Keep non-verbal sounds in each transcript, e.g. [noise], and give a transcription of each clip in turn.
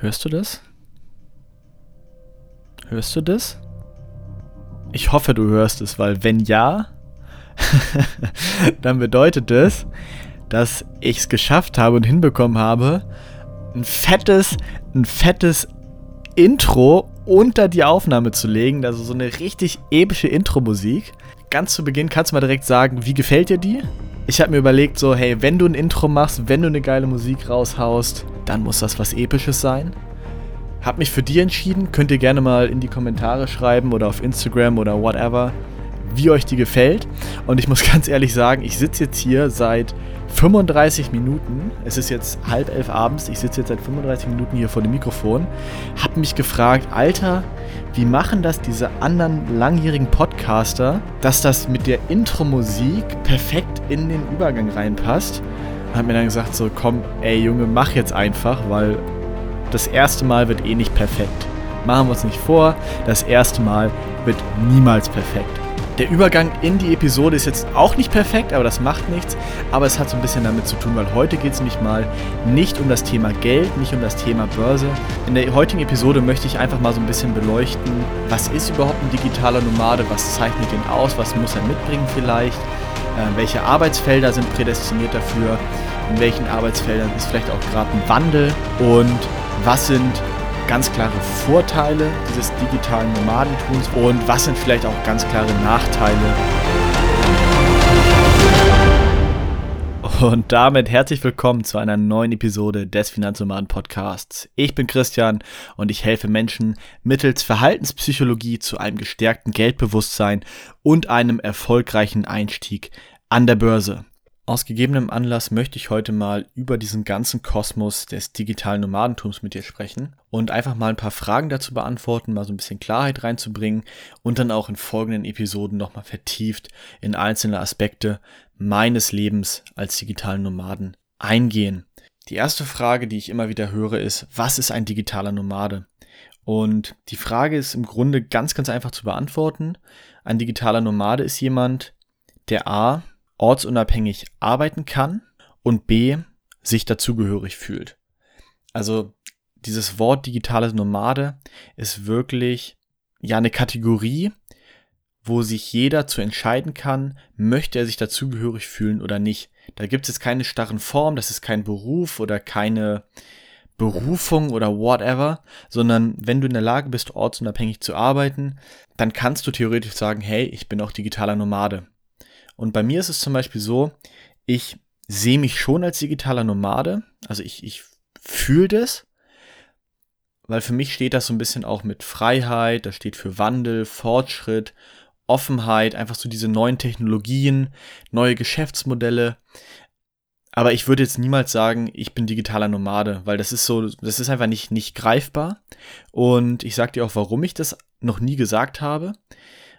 Hörst du das? Hörst du das? Ich hoffe, du hörst es, weil wenn ja, [laughs] dann bedeutet es, dass ich es geschafft habe und hinbekommen habe, ein fettes, ein fettes Intro unter die Aufnahme zu legen. Also so eine richtig epische Intro-Musik. Ganz zu Beginn kannst du mal direkt sagen, wie gefällt dir die? Ich habe mir überlegt, so, hey, wenn du ein Intro machst, wenn du eine geile Musik raushaust, dann muss das was Episches sein. Hab mich für die entschieden. Könnt ihr gerne mal in die Kommentare schreiben oder auf Instagram oder whatever, wie euch die gefällt. Und ich muss [laughs] ganz ehrlich sagen, ich sitze jetzt hier seit 35 Minuten. Es ist jetzt halb elf abends. Ich sitze jetzt seit 35 Minuten hier vor dem Mikrofon. Hab mich gefragt, Alter, wie machen das diese anderen langjährigen Podcaster, dass das mit der Intro-Musik perfekt in den Übergang reinpasst? hat mir dann gesagt, so komm, ey Junge, mach jetzt einfach, weil das erste Mal wird eh nicht perfekt. Machen wir uns nicht vor, das erste Mal wird niemals perfekt. Der Übergang in die Episode ist jetzt auch nicht perfekt, aber das macht nichts. Aber es hat so ein bisschen damit zu tun, weil heute geht es nämlich mal nicht um das Thema Geld, nicht um das Thema Börse. In der heutigen Episode möchte ich einfach mal so ein bisschen beleuchten, was ist überhaupt ein digitaler Nomade, was zeichnet ihn aus, was muss er mitbringen vielleicht, äh, welche Arbeitsfelder sind prädestiniert dafür, in welchen Arbeitsfeldern ist vielleicht auch gerade ein Wandel und was sind ganz klare Vorteile dieses digitalen Nomadentums und was sind vielleicht auch ganz klare Nachteile. Und damit herzlich willkommen zu einer neuen Episode des Finanznomaden Podcasts. Ich bin Christian und ich helfe Menschen mittels Verhaltenspsychologie zu einem gestärkten Geldbewusstsein und einem erfolgreichen Einstieg an der Börse. Aus gegebenem Anlass möchte ich heute mal über diesen ganzen Kosmos des digitalen Nomadentums mit dir sprechen und einfach mal ein paar Fragen dazu beantworten, mal so ein bisschen Klarheit reinzubringen und dann auch in folgenden Episoden nochmal vertieft in einzelne Aspekte meines Lebens als digitalen Nomaden eingehen. Die erste Frage, die ich immer wieder höre, ist, was ist ein digitaler Nomade? Und die Frage ist im Grunde ganz, ganz einfach zu beantworten. Ein digitaler Nomade ist jemand, der A ortsunabhängig arbeiten kann und B, sich dazugehörig fühlt. Also dieses Wort digitales Nomade ist wirklich ja eine Kategorie, wo sich jeder zu entscheiden kann, möchte er sich dazugehörig fühlen oder nicht. Da gibt es jetzt keine starren Form, das ist kein Beruf oder keine Berufung oder whatever, sondern wenn du in der Lage bist, ortsunabhängig zu arbeiten, dann kannst du theoretisch sagen, hey, ich bin auch digitaler Nomade. Und bei mir ist es zum Beispiel so, ich sehe mich schon als digitaler Nomade. Also ich, ich fühle das, weil für mich steht das so ein bisschen auch mit Freiheit, das steht für Wandel, Fortschritt, Offenheit, einfach so diese neuen Technologien, neue Geschäftsmodelle. Aber ich würde jetzt niemals sagen, ich bin digitaler Nomade, weil das ist so, das ist einfach nicht, nicht greifbar. Und ich sage dir auch, warum ich das noch nie gesagt habe.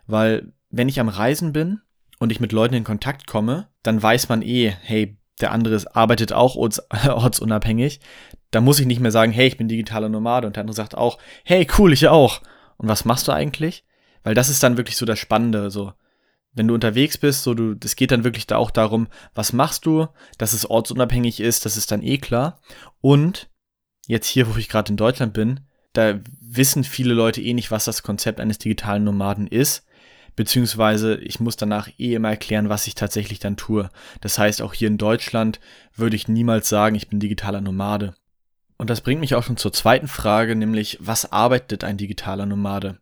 Weil wenn ich am Reisen bin, und ich mit Leuten in Kontakt komme, dann weiß man eh, hey, der andere arbeitet auch orts, [laughs] ortsunabhängig. Da muss ich nicht mehr sagen, hey, ich bin digitaler Nomade und der andere sagt auch, hey, cool, ich auch. Und was machst du eigentlich? Weil das ist dann wirklich so das Spannende, so. Wenn du unterwegs bist, so du, es geht dann wirklich da auch darum, was machst du, dass es ortsunabhängig ist, das ist dann eh klar. Und jetzt hier, wo ich gerade in Deutschland bin, da wissen viele Leute eh nicht, was das Konzept eines digitalen Nomaden ist beziehungsweise ich muss danach eh immer erklären, was ich tatsächlich dann tue. Das heißt, auch hier in Deutschland würde ich niemals sagen, ich bin digitaler Nomade. Und das bringt mich auch schon zur zweiten Frage, nämlich was arbeitet ein digitaler Nomade?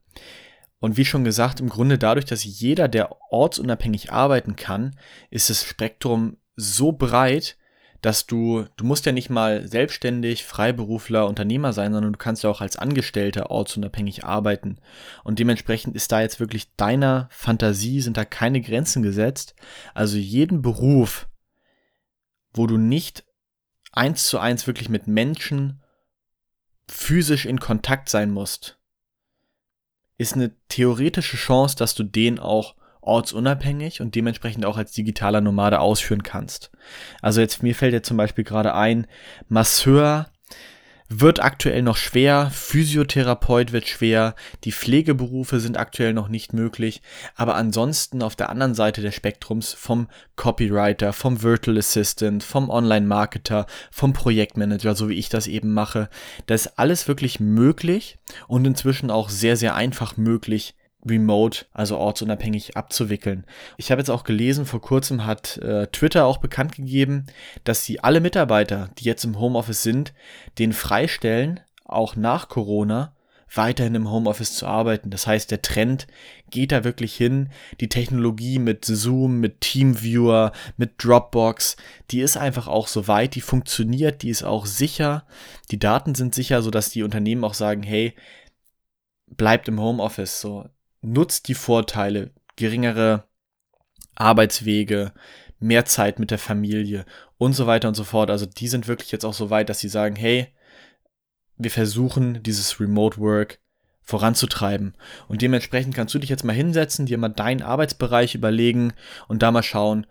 Und wie schon gesagt, im Grunde dadurch, dass jeder, der ortsunabhängig arbeiten kann, ist das Spektrum so breit, dass du, du musst ja nicht mal selbstständig, Freiberufler, Unternehmer sein, sondern du kannst ja auch als Angestellter ortsunabhängig arbeiten. Und dementsprechend ist da jetzt wirklich deiner Fantasie, sind da keine Grenzen gesetzt. Also jeden Beruf, wo du nicht eins zu eins wirklich mit Menschen physisch in Kontakt sein musst, ist eine theoretische Chance, dass du den auch ortsunabhängig und dementsprechend auch als digitaler Nomade ausführen kannst. Also jetzt mir fällt jetzt zum Beispiel gerade ein, Masseur, wird aktuell noch schwer, Physiotherapeut wird schwer, die Pflegeberufe sind aktuell noch nicht möglich, aber ansonsten auf der anderen Seite des Spektrums vom Copywriter, vom Virtual Assistant, vom Online-Marketer, vom Projektmanager, so wie ich das eben mache, das ist alles wirklich möglich und inzwischen auch sehr, sehr einfach möglich, remote, also ortsunabhängig abzuwickeln. Ich habe jetzt auch gelesen, vor kurzem hat äh, Twitter auch bekannt gegeben, dass sie alle Mitarbeiter, die jetzt im Homeoffice sind, den freistellen, auch nach Corona, weiterhin im Homeoffice zu arbeiten. Das heißt, der Trend geht da wirklich hin. Die Technologie mit Zoom, mit Teamviewer, mit Dropbox, die ist einfach auch so weit, die funktioniert, die ist auch sicher. Die Daten sind sicher, sodass die Unternehmen auch sagen, hey, bleibt im Homeoffice. So, nutzt die Vorteile, geringere Arbeitswege, mehr Zeit mit der Familie und so weiter und so fort. Also die sind wirklich jetzt auch so weit, dass sie sagen, hey, wir versuchen dieses Remote Work voranzutreiben. Und dementsprechend kannst du dich jetzt mal hinsetzen, dir mal deinen Arbeitsbereich überlegen und da mal schauen,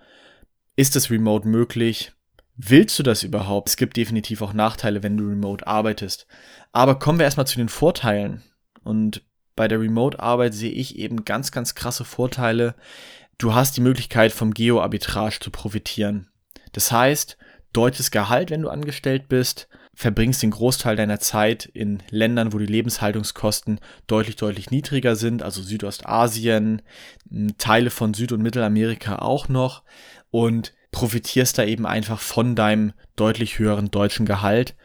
ist es remote möglich? Willst du das überhaupt? Es gibt definitiv auch Nachteile, wenn du remote arbeitest. Aber kommen wir erstmal zu den Vorteilen. Und bei der Remote-Arbeit sehe ich eben ganz, ganz krasse Vorteile. Du hast die Möglichkeit, vom Geo-Arbitrage zu profitieren. Das heißt, deutsches Gehalt, wenn du angestellt bist, verbringst den Großteil deiner Zeit in Ländern, wo die Lebenshaltungskosten deutlich, deutlich niedriger sind, also Südostasien, Teile von Süd- und Mittelamerika auch noch und profitierst da eben einfach von deinem deutlich höheren deutschen Gehalt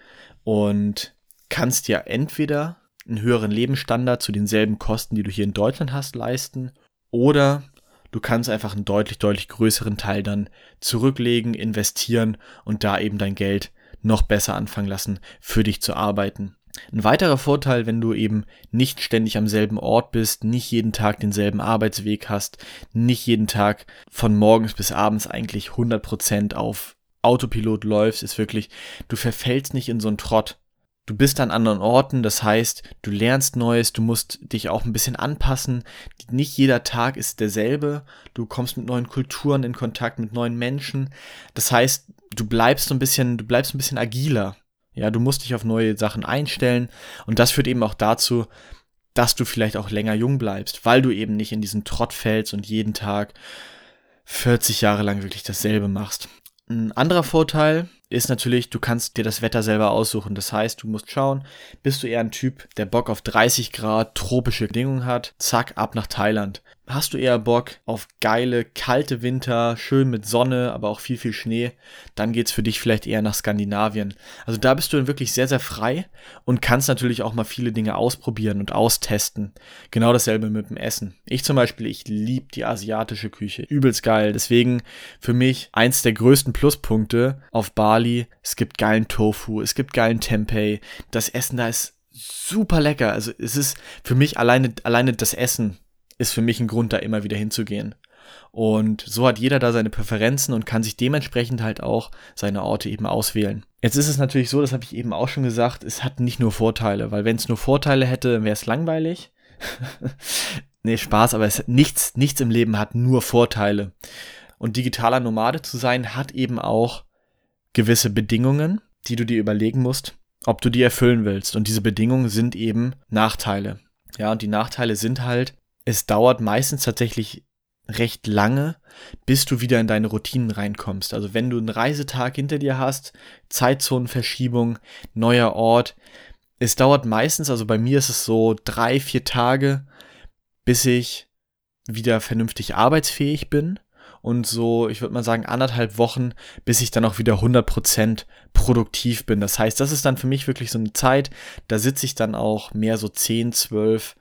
und kannst ja entweder einen höheren Lebensstandard zu denselben Kosten, die du hier in Deutschland hast, leisten. Oder du kannst einfach einen deutlich, deutlich größeren Teil dann zurücklegen, investieren und da eben dein Geld noch besser anfangen lassen, für dich zu arbeiten. Ein weiterer Vorteil, wenn du eben nicht ständig am selben Ort bist, nicht jeden Tag denselben Arbeitsweg hast, nicht jeden Tag von morgens bis abends eigentlich 100% auf Autopilot läufst, ist wirklich, du verfällst nicht in so einen Trott du bist an anderen Orten, das heißt, du lernst Neues, du musst dich auch ein bisschen anpassen. Nicht jeder Tag ist derselbe. Du kommst mit neuen Kulturen in Kontakt, mit neuen Menschen. Das heißt, du bleibst so ein bisschen, du bleibst ein bisschen agiler. Ja, du musst dich auf neue Sachen einstellen und das führt eben auch dazu, dass du vielleicht auch länger jung bleibst, weil du eben nicht in diesen Trott fällst und jeden Tag 40 Jahre lang wirklich dasselbe machst. Ein anderer Vorteil ist natürlich, du kannst dir das Wetter selber aussuchen. Das heißt, du musst schauen, bist du eher ein Typ, der Bock auf 30 Grad tropische Bedingungen hat, zack, ab nach Thailand. Hast du eher Bock auf geile, kalte Winter, schön mit Sonne, aber auch viel, viel Schnee, dann geht's für dich vielleicht eher nach Skandinavien. Also da bist du dann wirklich sehr, sehr frei und kannst natürlich auch mal viele Dinge ausprobieren und austesten. Genau dasselbe mit dem Essen. Ich zum Beispiel, ich liebe die asiatische Küche. Übelst geil. Deswegen für mich eins der größten Pluspunkte auf Bali. Es gibt geilen Tofu, es gibt geilen Tempeh. Das Essen da ist super lecker. Also es ist für mich alleine, alleine das Essen ist für mich ein Grund, da immer wieder hinzugehen. Und so hat jeder da seine Präferenzen und kann sich dementsprechend halt auch seine Orte eben auswählen. Jetzt ist es natürlich so, das habe ich eben auch schon gesagt, es hat nicht nur Vorteile, weil wenn es nur Vorteile hätte, wäre es langweilig. [laughs] nee, Spaß, aber es hat nichts, nichts im Leben hat nur Vorteile. Und digitaler Nomade zu sein, hat eben auch gewisse Bedingungen, die du dir überlegen musst, ob du die erfüllen willst. Und diese Bedingungen sind eben Nachteile. Ja, und die Nachteile sind halt, es dauert meistens tatsächlich recht lange, bis du wieder in deine Routinen reinkommst. Also wenn du einen Reisetag hinter dir hast, Zeitzonenverschiebung, neuer Ort, es dauert meistens, also bei mir ist es so drei, vier Tage, bis ich wieder vernünftig arbeitsfähig bin und so, ich würde mal sagen, anderthalb Wochen, bis ich dann auch wieder 100% produktiv bin. Das heißt, das ist dann für mich wirklich so eine Zeit, da sitze ich dann auch mehr so 10, 12,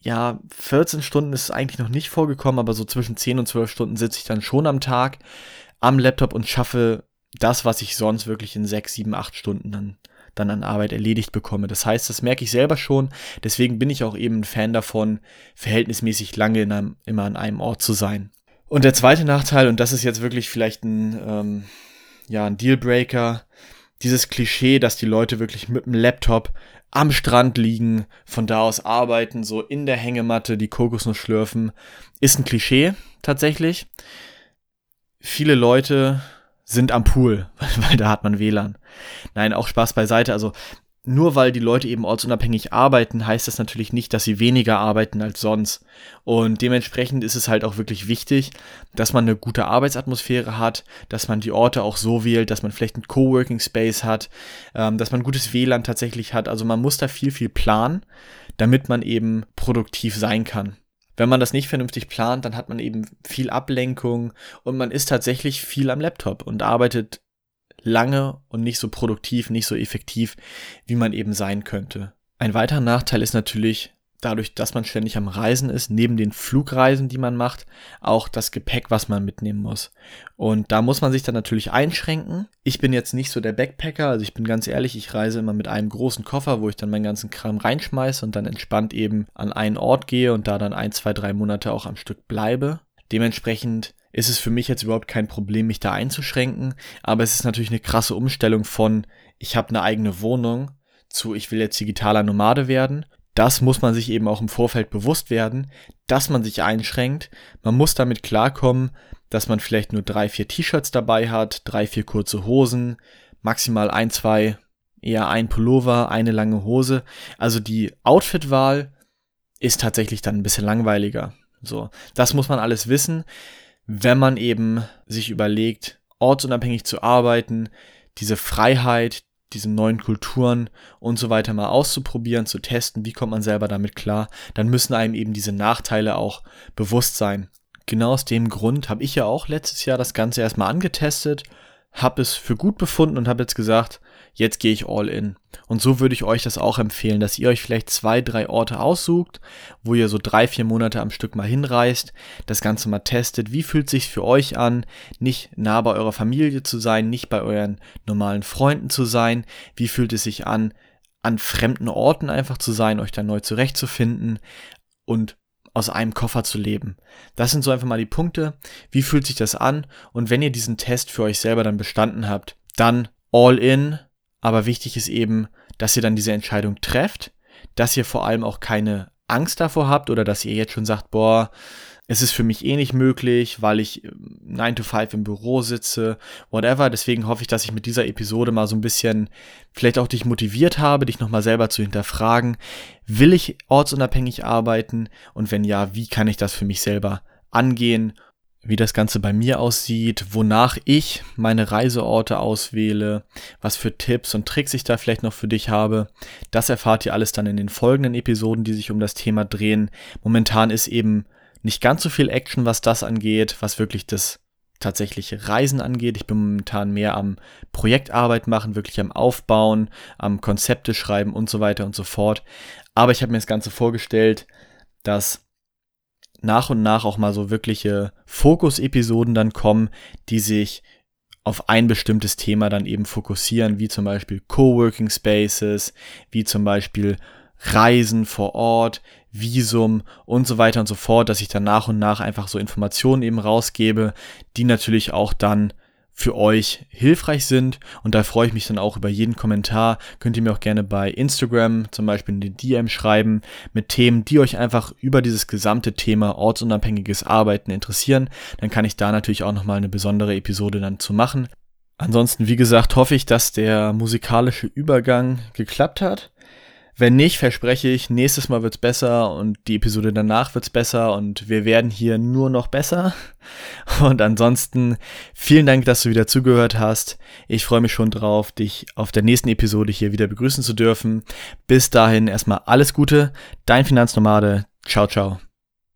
ja, 14 Stunden ist eigentlich noch nicht vorgekommen, aber so zwischen 10 und 12 Stunden sitze ich dann schon am Tag am Laptop und schaffe das, was ich sonst wirklich in 6, 7, 8 Stunden dann, dann an Arbeit erledigt bekomme. Das heißt, das merke ich selber schon. Deswegen bin ich auch eben ein Fan davon, verhältnismäßig lange in einem, immer an einem Ort zu sein. Und der zweite Nachteil, und das ist jetzt wirklich vielleicht ein, ähm, ja, ein Dealbreaker, dieses Klischee, dass die Leute wirklich mit dem Laptop am Strand liegen, von da aus arbeiten, so in der Hängematte die Kokosnuss schlürfen, ist ein Klischee tatsächlich. Viele Leute sind am Pool, [laughs] weil, da hat man WLAN. Nein, auch Spaß beiseite. Also nur weil die Leute eben ortsunabhängig arbeiten, heißt das natürlich nicht, dass sie weniger arbeiten als sonst. Und dementsprechend ist es halt auch wirklich wichtig, dass man eine gute Arbeitsatmosphäre hat, dass man die Orte auch so wählt, dass man vielleicht einen Coworking Space hat, ähm, dass man gutes WLAN tatsächlich hat. Also man muss da viel, viel planen, damit man eben produktiv sein kann. Wenn man das nicht vernünftig plant, dann hat man eben viel Ablenkung und man ist tatsächlich viel am Laptop und arbeitet lange und nicht so produktiv, nicht so effektiv, wie man eben sein könnte. Ein weiterer Nachteil ist natürlich, dadurch, dass man ständig am Reisen ist, neben den Flugreisen, die man macht, auch das Gepäck, was man mitnehmen muss. Und da muss man sich dann natürlich einschränken. Ich bin jetzt nicht so der Backpacker, also ich bin ganz ehrlich, ich reise immer mit einem großen Koffer, wo ich dann meinen ganzen Kram reinschmeiße und dann entspannt eben an einen Ort gehe und da dann ein, zwei, drei Monate auch am Stück bleibe. Dementsprechend ist es für mich jetzt überhaupt kein Problem, mich da einzuschränken. Aber es ist natürlich eine krasse Umstellung von, ich habe eine eigene Wohnung zu, ich will jetzt digitaler Nomade werden. Das muss man sich eben auch im Vorfeld bewusst werden, dass man sich einschränkt. Man muss damit klarkommen, dass man vielleicht nur drei, vier T-Shirts dabei hat, drei, vier kurze Hosen, maximal ein, zwei, eher ein Pullover, eine lange Hose. Also die Outfitwahl ist tatsächlich dann ein bisschen langweiliger. So, das muss man alles wissen wenn man eben sich überlegt, ortsunabhängig zu arbeiten, diese Freiheit, diese neuen Kulturen und so weiter mal auszuprobieren, zu testen, wie kommt man selber damit klar, dann müssen einem eben diese Nachteile auch bewusst sein. Genau aus dem Grund habe ich ja auch letztes Jahr das Ganze erstmal angetestet, habe es für gut befunden und habe jetzt gesagt, jetzt gehe ich all in. Und so würde ich euch das auch empfehlen, dass ihr euch vielleicht zwei, drei Orte aussucht, wo ihr so drei, vier Monate am Stück mal hinreist, das Ganze mal testet. Wie fühlt sich für euch an, nicht nah bei eurer Familie zu sein, nicht bei euren normalen Freunden zu sein? Wie fühlt es sich an, an fremden Orten einfach zu sein, euch da neu zurechtzufinden und aus einem Koffer zu leben. Das sind so einfach mal die Punkte. Wie fühlt sich das an? Und wenn ihr diesen Test für euch selber dann bestanden habt, dann all in, aber wichtig ist eben, dass ihr dann diese Entscheidung trefft, dass ihr vor allem auch keine Angst davor habt oder dass ihr jetzt schon sagt, boah, es ist für mich eh nicht möglich, weil ich 9 to 5 im Büro sitze, whatever. Deswegen hoffe ich, dass ich mit dieser Episode mal so ein bisschen vielleicht auch dich motiviert habe, dich nochmal selber zu hinterfragen. Will ich ortsunabhängig arbeiten? Und wenn ja, wie kann ich das für mich selber angehen? Wie das Ganze bei mir aussieht, wonach ich meine Reiseorte auswähle, was für Tipps und Tricks ich da vielleicht noch für dich habe. Das erfahrt ihr alles dann in den folgenden Episoden, die sich um das Thema drehen. Momentan ist eben nicht ganz so viel Action, was das angeht, was wirklich das tatsächliche Reisen angeht. Ich bin momentan mehr am Projektarbeit machen, wirklich am Aufbauen, am Konzepte schreiben und so weiter und so fort. Aber ich habe mir das Ganze vorgestellt, dass nach und nach auch mal so wirkliche Fokus-Episoden dann kommen, die sich auf ein bestimmtes Thema dann eben fokussieren, wie zum Beispiel Coworking Spaces, wie zum Beispiel Reisen vor Ort, Visum und so weiter und so fort, dass ich dann nach und nach einfach so Informationen eben rausgebe, die natürlich auch dann für euch hilfreich sind. Und da freue ich mich dann auch über jeden Kommentar. Könnt ihr mir auch gerne bei Instagram zum Beispiel in die DM schreiben mit Themen, die euch einfach über dieses gesamte Thema ortsunabhängiges Arbeiten interessieren. Dann kann ich da natürlich auch nochmal eine besondere Episode dann zu machen. Ansonsten, wie gesagt, hoffe ich, dass der musikalische Übergang geklappt hat. Wenn nicht, verspreche ich, nächstes Mal wird's besser und die Episode danach wird's besser und wir werden hier nur noch besser. [laughs] Und ansonsten vielen Dank, dass du wieder zugehört hast. Ich freue mich schon drauf, dich auf der nächsten Episode hier wieder begrüßen zu dürfen. Bis dahin erstmal alles Gute. Dein Finanznomade. Ciao, ciao.